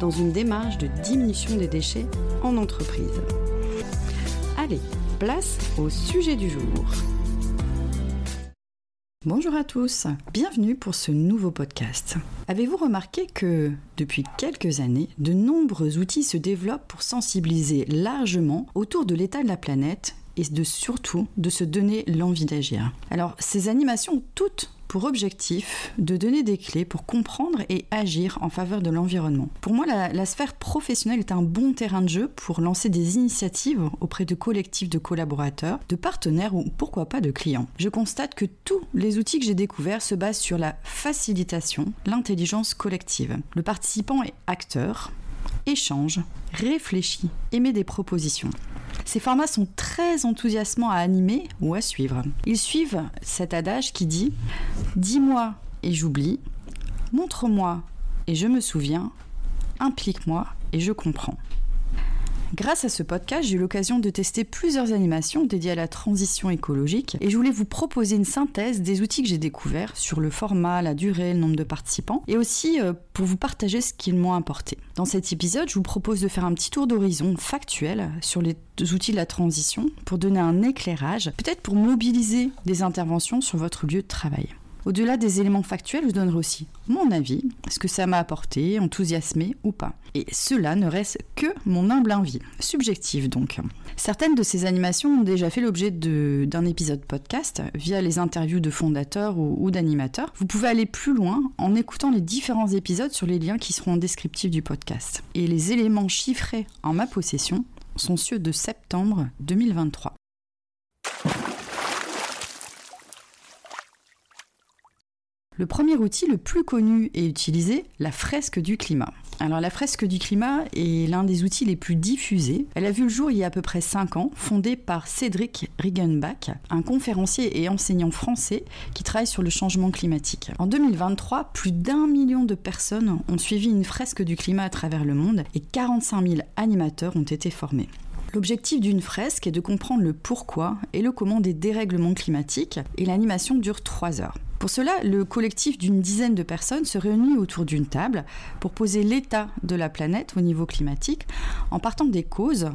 dans une démarche de diminution des déchets en entreprise. Allez, place au sujet du jour. Bonjour à tous, bienvenue pour ce nouveau podcast. Avez-vous remarqué que depuis quelques années, de nombreux outils se développent pour sensibiliser largement autour de l'état de la planète et de surtout de se donner l'envie d'agir. Alors ces animations toutes pour objectif de donner des clés pour comprendre et agir en faveur de l'environnement. Pour moi, la, la, sphère professionnelle est un bon terrain de jeu pour lancer des initiatives auprès de collectifs de collaborateurs, de partenaires ou pourquoi pas de clients. Je constate que tous les outils que j'ai découverts se basent sur la facilitation, l'intelligence collective. Le participant est acteur, échange, réfléchit, émet des propositions. Ces formats sont très enthousiasmants à animer ou à suivre. Ils suivent cet adage qui dit Dis-moi et j'oublie, montre-moi et je me souviens, implique-moi et je comprends. Grâce à ce podcast, j'ai eu l'occasion de tester plusieurs animations dédiées à la transition écologique et je voulais vous proposer une synthèse des outils que j'ai découverts sur le format, la durée, le nombre de participants et aussi pour vous partager ce qu'ils m'ont apporté. Dans cet épisode, je vous propose de faire un petit tour d'horizon factuel sur les outils de la transition pour donner un éclairage, peut-être pour mobiliser des interventions sur votre lieu de travail. Au-delà des éléments factuels, je donnerai aussi mon avis, ce que ça m'a apporté, enthousiasmé ou pas. Et cela ne reste que mon humble envie, subjective donc. Certaines de ces animations ont déjà fait l'objet d'un épisode podcast via les interviews de fondateurs ou, ou d'animateurs. Vous pouvez aller plus loin en écoutant les différents épisodes sur les liens qui seront en descriptif du podcast. Et les éléments chiffrés en ma possession sont ceux de septembre 2023. Le premier outil le plus connu et utilisé, la fresque du climat. Alors la fresque du climat est l'un des outils les plus diffusés. Elle a vu le jour il y a à peu près 5 ans, fondée par Cédric Riggenbach, un conférencier et enseignant français qui travaille sur le changement climatique. En 2023, plus d'un million de personnes ont suivi une fresque du climat à travers le monde et 45 000 animateurs ont été formés. L'objectif d'une fresque est de comprendre le pourquoi et le comment des dérèglements climatiques et l'animation dure 3 heures. Pour cela, le collectif d'une dizaine de personnes se réunit autour d'une table pour poser l'état de la planète au niveau climatique en partant des causes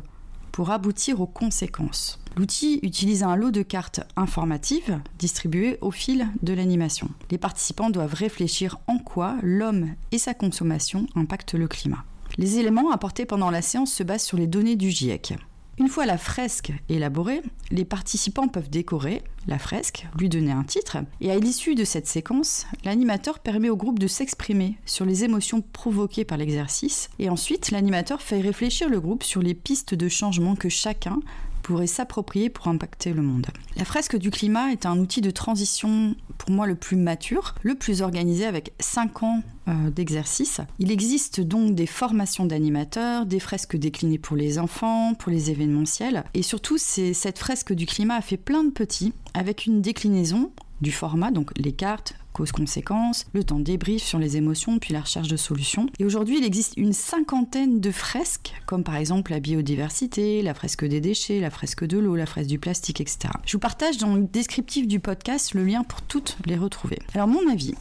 pour aboutir aux conséquences. L'outil utilise un lot de cartes informatives distribuées au fil de l'animation. Les participants doivent réfléchir en quoi l'homme et sa consommation impactent le climat. Les éléments apportés pendant la séance se basent sur les données du GIEC. Une fois la fresque élaborée, les participants peuvent décorer la fresque, lui donner un titre, et à l'issue de cette séquence, l'animateur permet au groupe de s'exprimer sur les émotions provoquées par l'exercice, et ensuite l'animateur fait réfléchir le groupe sur les pistes de changement que chacun pourrait s'approprier pour impacter le monde. La fresque du climat est un outil de transition pour moi le plus mature, le plus organisé avec 5 ans euh, d'exercice. Il existe donc des formations d'animateurs, des fresques déclinées pour les enfants, pour les événementiels, et surtout cette fresque du climat a fait plein de petits avec une déclinaison du format, donc les cartes, causes-conséquences, le temps de débrief sur les émotions, puis la recherche de solutions. Et aujourd'hui, il existe une cinquantaine de fresques, comme par exemple la biodiversité, la fresque des déchets, la fresque de l'eau, la fresque du plastique, etc. Je vous partage dans le descriptif du podcast le lien pour toutes les retrouver. Alors, mon avis,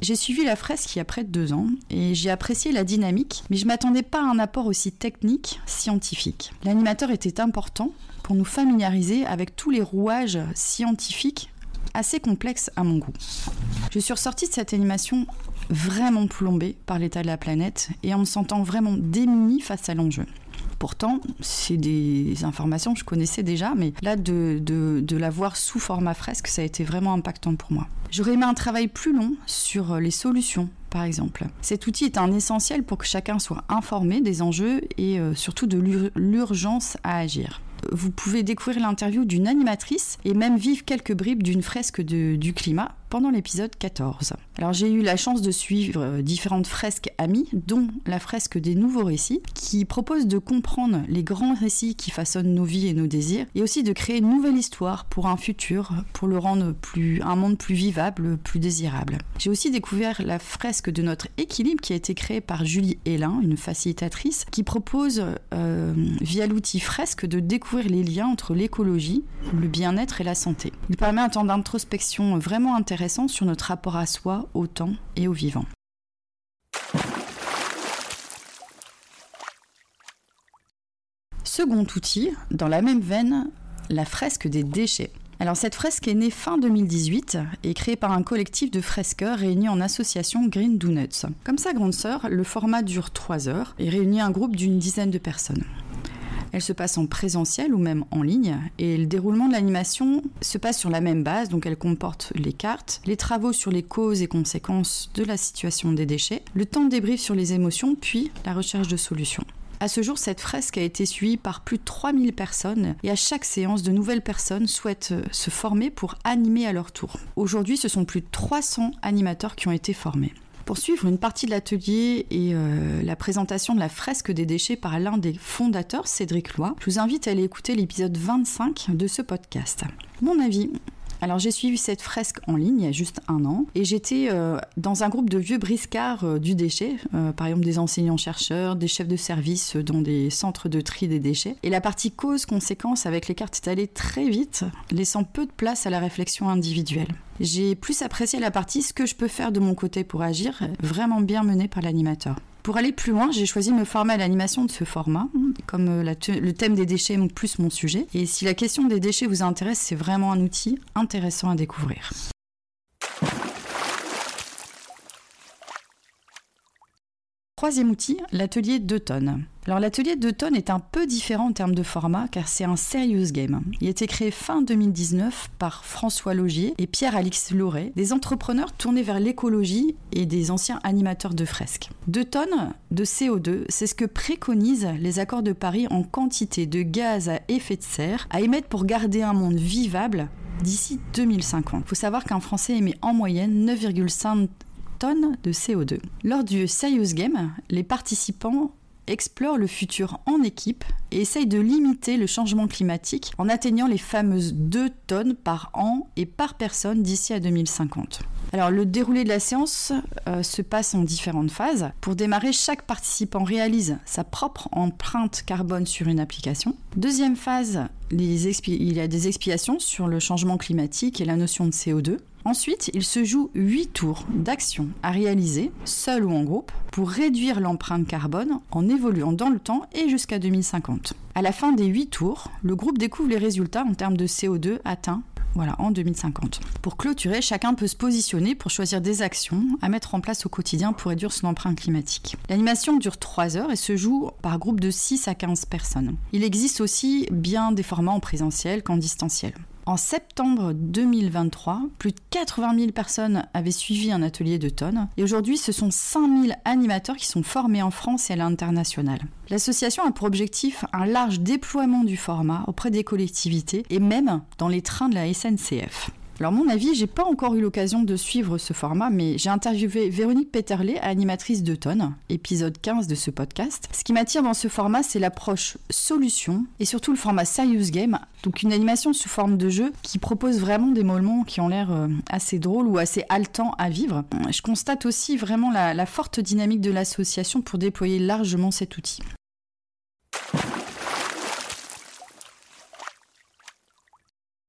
j'ai suivi la fresque il y a près de deux ans et j'ai apprécié la dynamique, mais je m'attendais pas à un apport aussi technique, scientifique. L'animateur était important pour nous familiariser avec tous les rouages scientifiques assez complexe à mon goût. Je suis ressortie de cette animation vraiment plombée par l'état de la planète et en me sentant vraiment démunie face à l'enjeu. Pourtant, c'est des informations que je connaissais déjà, mais là, de, de, la voir sous format fresque, ça a été vraiment impactant pour moi. J'aurais aimé un travail plus long sur les solutions, par exemple. Cet outil est un essentiel pour que chacun soit informé des enjeux et euh, surtout de l'urgence à agir vous pouvez découvrir l'interview d'une animatrice et même vivre quelques bribes d'une fresque de, du climat pendant l'épisode 14. Alors j'ai eu la chance de suivre euh, différentes fresques amies, dont la fresque des nouveaux récits, qui propose de comprendre les grands récits qui façonnent nos vies et nos désirs, et aussi de créer une nouvelle histoire pour un futur, pour le rendre plus, un monde plus vivable, plus désirable. J'ai aussi découvert la fresque de notre équilibre qui a été créée par Julie Hélin, une facilitatrice, qui propose euh, via l'outil fresque de découvrir les liens entre l'écologie, le bien-être et la santé. Il permet un temps d'introspection vraiment intéressant sur notre rapport à soi, au temps et au vivant. Second outil, dans la même veine, la fresque des déchets. Alors cette fresque est née fin 2018 et créée par un collectif de fresqueurs réunis en association Green Donuts. Comme sa grande sœur, le format dure 3 heures et réunit un groupe d'une dizaine de personnes. Elle se passe en présentiel ou même en ligne et le déroulement de l'animation se passe sur la même base, donc elle comporte les cartes, les travaux sur les causes et conséquences de la situation des déchets, le temps de débrief sur les émotions, puis la recherche de solutions. À ce jour, cette fresque a été suivie par plus de 3000 personnes et à chaque séance, de nouvelles personnes souhaitent euh, se former pour animer à leur tour. Aujourd'hui, ce sont plus de 300 animateurs qui ont été formés. Pour suivre une partie de l'atelier et euh, la présentation de la fresque des déchets par l'un des fondateurs, Cédric Loy, je vous invite à aller écouter l'épisode 25 de ce podcast. Mon avis, alors j'ai suivi cette fresque en ligne il y a juste un an et j'étais euh, dans un groupe de vieux briscards euh, du déchet, par exemple des enseignants-chercheurs, des chefs de service dans des centres de tri des déchets. Et la partie cause-conséquence avec les cartes est allée très vite, laissant peu de place à la réflexion individuelle. J'ai plus apprécié la partie ce que je peux faire de mon côté pour agir, vraiment bien menée par l'animateur. Pour aller plus loin, j'ai choisi de me former à l'animation de ce format, comme euh, le thème des déchets est plus mon sujet. Et si la question des déchets vous intéresse, c'est vraiment un outil intéressant à découvrir. Troisième outil, l'atelier 2 tonnes. Alors l'atelier 2 tonnes est un peu différent en termes de format car c'est un serious game. Il a été créé fin 2019 par François Logier et Pierre-Alix Lauré, des entrepreneurs tournés vers l'écologie et des anciens animateurs de fresques. 2 tonnes de CO2, c'est ce que préconisent les accords de Paris en quantité de gaz à effet de serre à émettre pour garder un monde vivable d'ici 2050. Il faut savoir qu'un Français émet en moyenne 9,5 tonnes de CO2. Lors du Serious Game, les participants explorent le futur en équipe et essayent de limiter le changement climatique en atteignant les fameuses 2 tonnes par an et par personne d'ici à 2050. Alors le déroulé de la séance euh, se passe en différentes phases. Pour démarrer, chaque participant réalise sa propre empreinte carbone sur une application. Deuxième phase, il y a des explications sur le changement climatique et la notion de CO2. Ensuite, il se joue 8 tours d'actions à réaliser, seul ou en groupe, pour réduire l'empreinte carbone en évoluant dans le temps et jusqu'à 2050. À la fin des 8 tours, le groupe découvre les résultats en termes de CO2 atteints voilà, en 2050. Pour clôturer, chacun peut se positionner pour choisir des actions à mettre en place au quotidien pour réduire son empreinte climatique. L'animation dure 3 heures et se joue par groupe de 6 à 15 personnes. Il existe aussi bien des formats en présentiel qu'en distanciel. En septembre 2023, plus de 80 000 personnes avaient suivi un atelier de tonnes et aujourd'hui ce sont 5 000 animateurs qui sont formés en France et à l'international. L'association a pour objectif un large déploiement du format auprès des collectivités et même dans les trains de la SNCF. Alors mon avis, j'ai pas encore eu l'occasion de suivre ce format, mais j'ai interviewé Véronique Peterlet, animatrice de Tonne, épisode 15 de ce podcast. Ce qui m'attire dans ce format, c'est l'approche solution et surtout le format serious game, donc une animation sous forme de jeu qui propose vraiment des moments qui ont l'air euh, assez drôles ou assez haletants à vivre. Je constate aussi vraiment la, la forte dynamique de l'association pour déployer largement cet outil.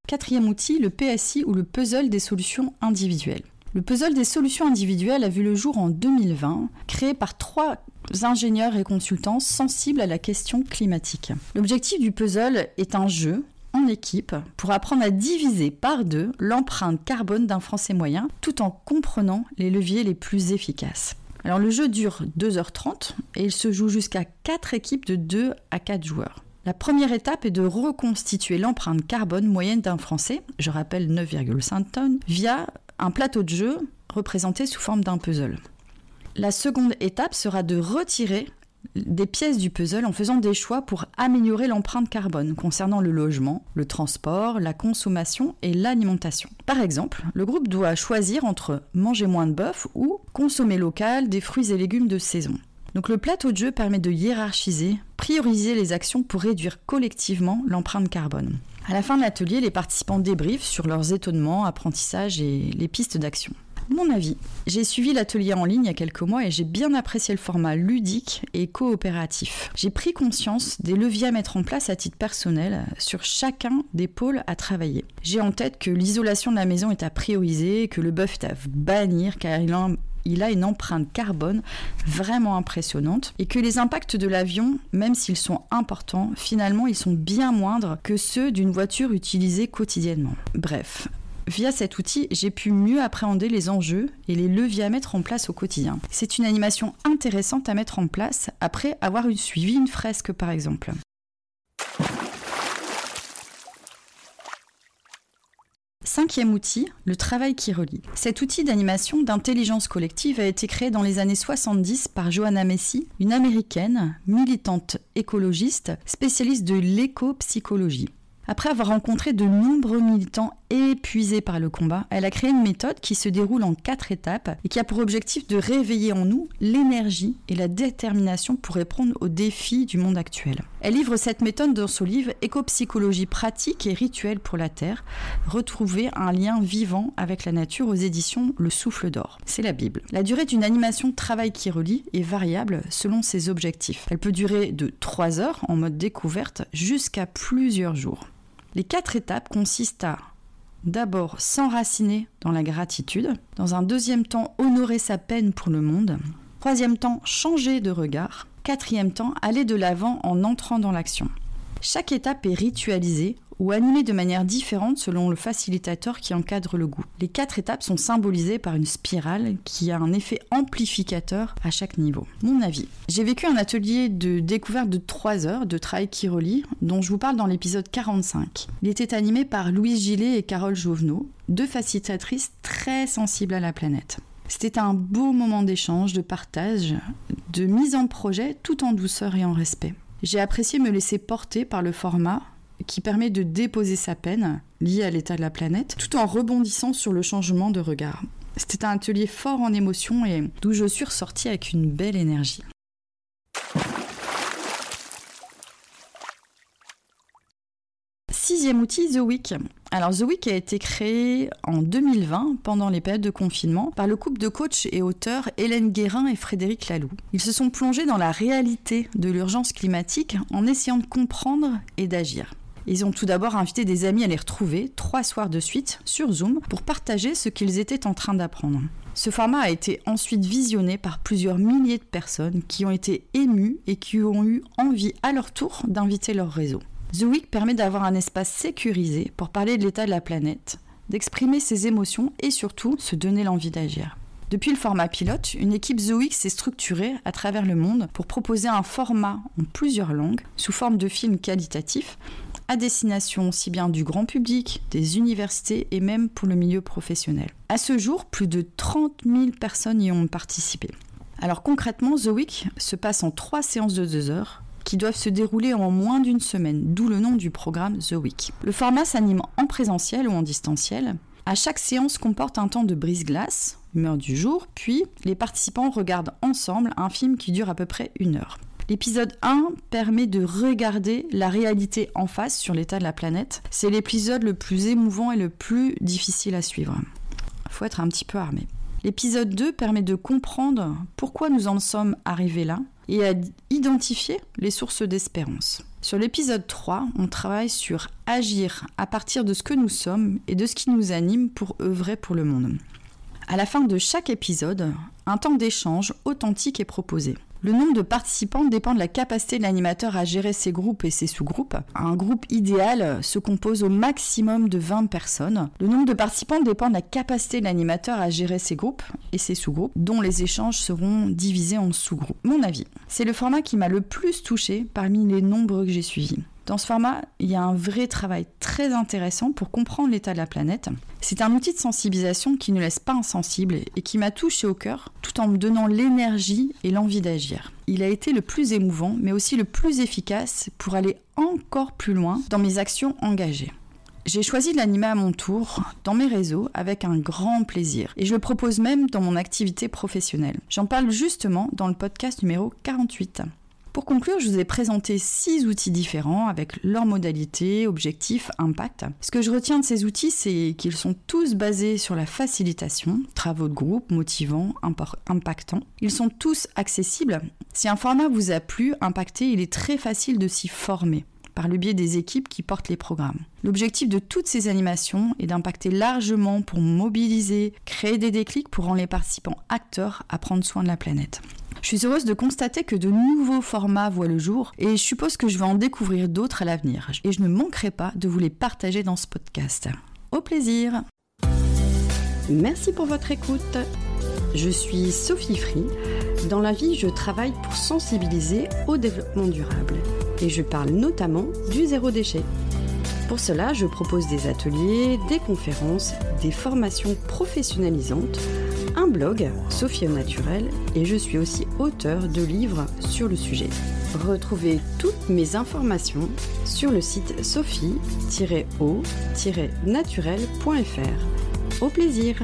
Quatrième outil, le PSI ou le puzzle des solutions individuelles. Le puzzle des solutions individuelles a vu le jour en 2020, créé par trois ingénieurs et consultants sensibles à la question climatique. L'objectif du puzzle est un jeu en équipe pour apprendre à diviser par deux l'empreinte carbone d'un Français moyen tout en comprenant les leviers les plus efficaces. Alors le jeu dure 2h30 et il se joue jusqu'à 4 équipes de 2 à 4 joueurs. La première étape est de reconstituer l'empreinte carbone moyenne d'un Français, je rappelle 9,5 tonnes, via un plateau de jeu représenté sous forme d'un puzzle. La seconde étape sera de retirer des pièces du puzzle en faisant des choix pour améliorer l'empreinte carbone concernant le logement, le transport, la consommation et l'alimentation. Par exemple, le groupe doit choisir entre manger moins de bœuf ou consommer local des fruits et légumes de saison. Donc le plateau de jeu permet de hiérarchiser, prioriser les actions pour réduire collectivement l'empreinte carbone. À la fin de l'atelier, les participants débriefent sur leurs étonnements, apprentissages et les pistes d'action. Mon avis, j'ai suivi l'atelier en ligne il y a quelques mois et j'ai bien apprécié le format ludique et coopératif. J'ai pris conscience des leviers à mettre en place à titre personnel sur chacun des pôles à travailler. J'ai en tête que l'isolation de la maison est à prioriser, que le bœuf est à bannir car il a il a une empreinte carbone vraiment impressionnante et que les impacts de l'avion, même s'ils sont importants, finalement ils sont bien moindres que ceux d'une voiture utilisée quotidiennement. Bref, Via cet outil, j'ai pu mieux appréhender les enjeux et les leviers à mettre en place au quotidien. C'est une animation intéressante à mettre en place après avoir suivi une fresque par exemple. Cinquième outil, le travail qui relie. Cet outil d'animation d'intelligence collective a été créé dans les années 70 par Johanna Messi, une américaine, militante écologiste, spécialiste de l'éco-psychologie. Après avoir rencontré de nombreux militants épuisés par le combat, elle a créé une méthode qui se déroule en quatre étapes et qui a pour objectif de réveiller en nous l'énergie et la détermination pour répondre aux défis du monde actuel. Elle livre cette méthode dans son livre Éco-psychologie pratique et rituelle pour la Terre, retrouver un lien vivant avec la nature aux éditions Le Souffle d'Or. C'est la Bible. La durée d'une animation travail qui relie est variable selon ses objectifs. Elle peut durer de 3 heures en mode découverte jusqu'à plusieurs jours. Les quatre étapes consistent à d'abord s'enraciner dans la gratitude, dans un deuxième temps honorer sa peine pour le monde, troisième temps changer de regard, quatrième temps aller de l'avant en entrant dans l'action. Chaque étape est ritualisée ou animée de manière différente selon le facilitateur qui encadre le goût. Les quatre étapes sont symbolisées par une spirale qui a un effet amplificateur à chaque niveau. Mon avis. J'ai vécu un atelier de découverte de 3 heures de travail qui relie, dont je vous parle dans l'épisode 45. Il était animé par Louise Gillet et Carole Jouvenot, deux facilitatrices très sensibles à la planète. C'était un beau moment d'échange, de partage, de mise en projet tout en douceur et en respect. J'ai apprécié me laisser porter par le format qui permet de déposer sa peine liée à l'état de la planète tout en rebondissant sur le changement de regard. C'était un atelier fort en émotion et d'où je suis ressortie avec une belle énergie. Sixième outil, The Week. Alors The Week a été créé en 2020 pendant les périodes de confinement par le couple de coachs et auteurs Hélène Guérin et Frédéric Laloux. Ils se sont plongés dans la réalité de l'urgence climatique en essayant de comprendre et d'agir. Ils ont tout d'abord invité des amis à les retrouver trois soirs de suite sur Zoom pour partager ce qu'ils étaient en train d'apprendre. Ce format a été ensuite visionné par plusieurs milliers de personnes qui ont été émues et qui ont eu envie à leur tour d'inviter leur réseau. The Week permet d'avoir un espace sécurisé pour parler de l'état de la planète, d'exprimer ses émotions et surtout se donner l'envie d'agir. Depuis le format pilote, une équipe Zoic s'est structurée à travers le monde pour proposer un format en plusieurs langues, sous forme de films qualitatifs, à destination aussi bien du grand public, des universités et même pour le milieu professionnel. À ce jour, plus de 30 000 personnes y ont participé. Alors concrètement, The Week se passe en trois séances de deux heures qui doivent se dérouler en moins d'une semaine, d'où le nom du programme The Week. Le format s'anime en présentiel ou en distanciel. À chaque séance comporte un temps de brise-glace, humeur du jour, puis les participants regardent ensemble un film qui dure à peu près une heure. L'épisode 1 permet de regarder la réalité en face sur l'état de la planète. C'est l'épisode le plus émouvant et le plus difficile à suivre. Faut être un petit peu armé. L'épisode 2 permet de comprendre pourquoi nous en sommes arrivés là et à identifier les sources d'espérance. Sur l'épisode 3, on travaille sur agir à partir de ce que nous sommes et de ce qui nous anime pour œuvrer pour le monde. À la fin de chaque épisode, un temps d'échange authentique est proposé. Le nombre de participants dépend de la capacité de l'animateur à gérer ses groupes et ses sous-groupes. Un groupe idéal se compose au maximum de 20 personnes. Le nombre de participants dépend de la capacité de l'animateur à gérer ses groupes et ses sous-groupes, dont les échanges seront divisés en sous-groupes. Mon avis, c'est le format qui m'a le plus touché parmi les nombreux que j'ai suivis. Dans ce format, il y a un vrai travail très intéressant pour comprendre l'état de la planète. C'est un outil de sensibilisation qui ne laisse pas insensible et qui m'a touché au cœur tout en me donnant l'énergie et l'envie d'agir. Il a été le plus émouvant mais aussi le plus efficace pour aller encore plus loin dans mes actions engagées. J'ai choisi de l'animer à mon tour, dans mes réseaux, avec un grand plaisir. Et je le propose même dans mon activité professionnelle. J'en parle justement dans le podcast numéro 48. Pour conclure, je vous ai présenté six outils différents avec leurs modalités, objectifs, impact. Ce que je retiens de ces outils, c'est qu'ils sont tous basés sur la facilitation, travaux de groupe, motivants, impactants. Ils sont tous accessibles. Si un format vous a plu, impacté, il est très facile de s'y former par le biais des équipes qui portent les programmes. L'objectif de toutes ces animations est d'impacter largement pour mobiliser, créer des déclics pour rendre les participants acteurs à prendre soin de la planète. Je suis heureuse de constater que de nouveaux formats voient le jour et je suppose que je vais en découvrir d'autres à l'avenir. Et je ne manquerai pas de vous les partager dans ce podcast. Au plaisir Merci pour votre écoute. Je suis Sophie Free. Dans la vie, je travaille pour sensibiliser au développement durable et je parle notamment du zéro déchet. Pour cela, je propose des ateliers, des conférences, des formations professionnalisantes blog, Sophie au Naturel, et je suis aussi auteur de livres sur le sujet. Retrouvez toutes mes informations sur le site sophie-o-naturel.fr. Au plaisir